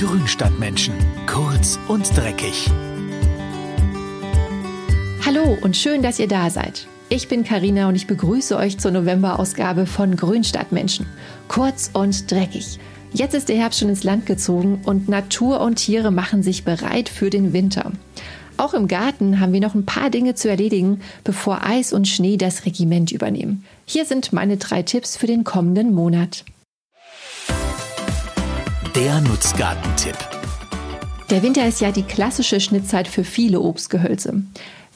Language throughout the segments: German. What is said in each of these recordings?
Grünstadtmenschen. Kurz und dreckig. Hallo und schön, dass ihr da seid. Ich bin Karina und ich begrüße euch zur November-Ausgabe von Grünstadtmenschen. Kurz und dreckig. Jetzt ist der Herbst schon ins Land gezogen und Natur und Tiere machen sich bereit für den Winter. Auch im Garten haben wir noch ein paar Dinge zu erledigen, bevor Eis und Schnee das Regiment übernehmen. Hier sind meine drei Tipps für den kommenden Monat. Der Nutzgartentipp. Der Winter ist ja die klassische Schnittzeit für viele Obstgehölze.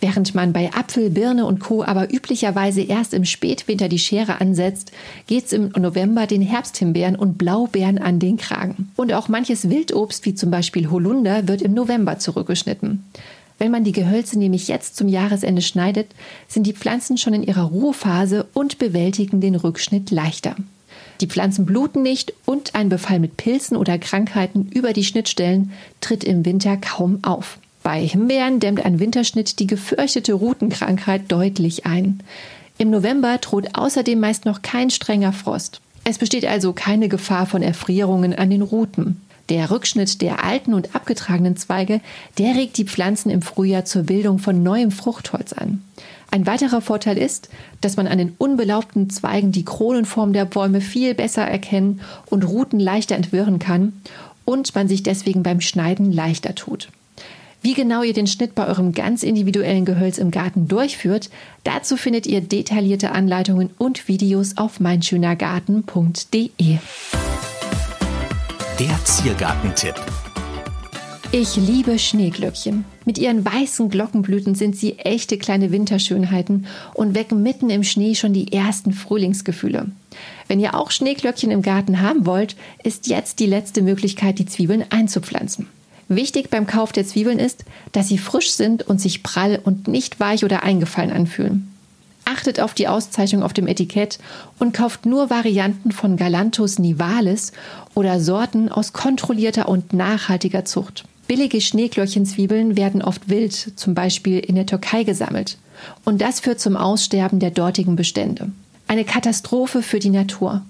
Während man bei Apfel, Birne und Co. aber üblicherweise erst im Spätwinter die Schere ansetzt, geht's im November den Herbsthimbeeren und Blaubeeren an den Kragen. Und auch manches Wildobst, wie zum Beispiel Holunder, wird im November zurückgeschnitten. Wenn man die Gehölze nämlich jetzt zum Jahresende schneidet, sind die Pflanzen schon in ihrer Ruhephase und bewältigen den Rückschnitt leichter. Die Pflanzen bluten nicht und ein Befall mit Pilzen oder Krankheiten über die Schnittstellen tritt im Winter kaum auf. Bei Himbeeren dämmt ein Winterschnitt die gefürchtete Rutenkrankheit deutlich ein. Im November droht außerdem meist noch kein strenger Frost. Es besteht also keine Gefahr von Erfrierungen an den Ruten. Der Rückschnitt der alten und abgetragenen Zweige, der regt die Pflanzen im Frühjahr zur Bildung von neuem Fruchtholz an. Ein weiterer Vorteil ist, dass man an den unbelaubten Zweigen die Kronenform der Bäume viel besser erkennen und Ruten leichter entwirren kann und man sich deswegen beim Schneiden leichter tut. Wie genau ihr den Schnitt bei eurem ganz individuellen Gehölz im Garten durchführt, dazu findet ihr detaillierte Anleitungen und Videos auf meinschönergarten.de. Der Ziergartentipp. Ich liebe Schneeglöckchen. Mit ihren weißen Glockenblüten sind sie echte kleine Winterschönheiten und wecken mitten im Schnee schon die ersten Frühlingsgefühle. Wenn ihr auch Schneeglöckchen im Garten haben wollt, ist jetzt die letzte Möglichkeit, die Zwiebeln einzupflanzen. Wichtig beim Kauf der Zwiebeln ist, dass sie frisch sind und sich prall und nicht weich oder eingefallen anfühlen. Achtet auf die Auszeichnung auf dem Etikett und kauft nur Varianten von Galanthus nivalis oder Sorten aus kontrollierter und nachhaltiger Zucht. Billige Schneeglöckchenzwiebeln werden oft wild, zum Beispiel in der Türkei gesammelt. Und das führt zum Aussterben der dortigen Bestände. Eine Katastrophe für die Natur.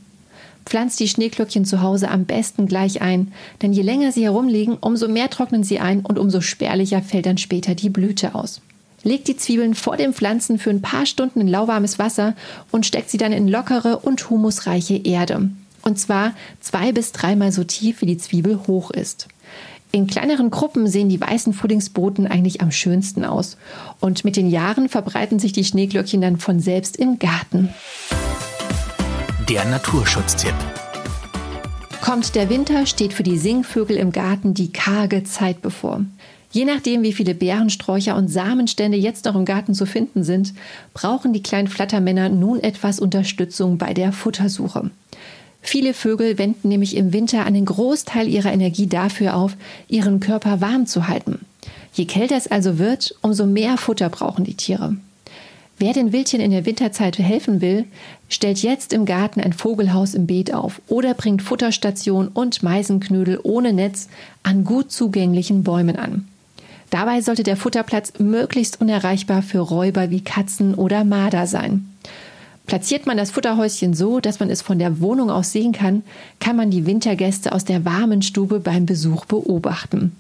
Pflanzt die Schneeglöckchen zu Hause am besten gleich ein, denn je länger sie herumliegen, umso mehr trocknen sie ein und umso spärlicher fällt dann später die Blüte aus. Legt die Zwiebeln vor dem Pflanzen für ein paar Stunden in lauwarmes Wasser und steckt sie dann in lockere und humusreiche Erde. Und zwar zwei bis dreimal so tief, wie die Zwiebel hoch ist. In kleineren Gruppen sehen die weißen Frühlingsboten eigentlich am schönsten aus. Und mit den Jahren verbreiten sich die Schneeglöckchen dann von selbst im Garten. Der Naturschutztipp. Kommt der Winter, steht für die Singvögel im Garten die karge Zeit bevor. Je nachdem, wie viele Beerensträucher und Samenstände jetzt noch im Garten zu finden sind, brauchen die kleinen Flattermänner nun etwas Unterstützung bei der Futtersuche. Viele Vögel wenden nämlich im Winter einen Großteil ihrer Energie dafür auf, ihren Körper warm zu halten. Je kälter es also wird, umso mehr Futter brauchen die Tiere. Wer den Wildchen in der Winterzeit helfen will, stellt jetzt im Garten ein Vogelhaus im Beet auf oder bringt Futterstation und Meisenknödel ohne Netz an gut zugänglichen Bäumen an. Dabei sollte der Futterplatz möglichst unerreichbar für Räuber wie Katzen oder Marder sein. Platziert man das Futterhäuschen so, dass man es von der Wohnung aus sehen kann, kann man die Wintergäste aus der warmen Stube beim Besuch beobachten.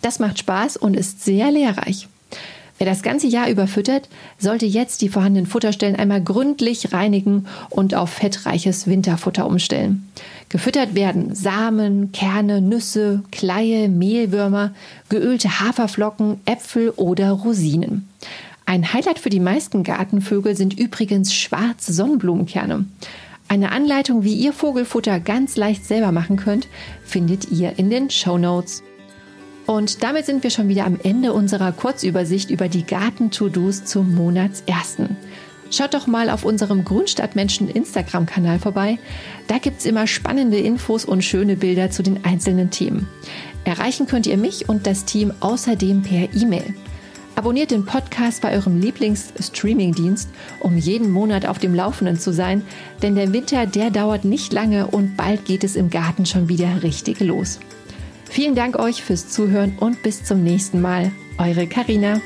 Das macht Spaß und ist sehr lehrreich. Wer das ganze Jahr über füttert, sollte jetzt die vorhandenen Futterstellen einmal gründlich reinigen und auf fettreiches Winterfutter umstellen. Gefüttert werden Samen, Kerne, Nüsse, Kleie, Mehlwürmer, geölte Haferflocken, Äpfel oder Rosinen. Ein Highlight für die meisten Gartenvögel sind übrigens schwarze Sonnenblumenkerne. Eine Anleitung, wie ihr Vogelfutter ganz leicht selber machen könnt, findet ihr in den Show Notes. Und damit sind wir schon wieder am Ende unserer Kurzübersicht über die Garten-To-Dos zum Monatsersten. Schaut doch mal auf unserem Grünstadtmenschen Instagram-Kanal vorbei. Da gibt es immer spannende Infos und schöne Bilder zu den einzelnen Themen. Erreichen könnt ihr mich und das Team außerdem per E-Mail. Abonniert den Podcast bei eurem Lieblings-Streaming-Dienst, um jeden Monat auf dem Laufenden zu sein, denn der Winter, der dauert nicht lange und bald geht es im Garten schon wieder richtig los. Vielen Dank euch fürs Zuhören und bis zum nächsten Mal. Eure Karina.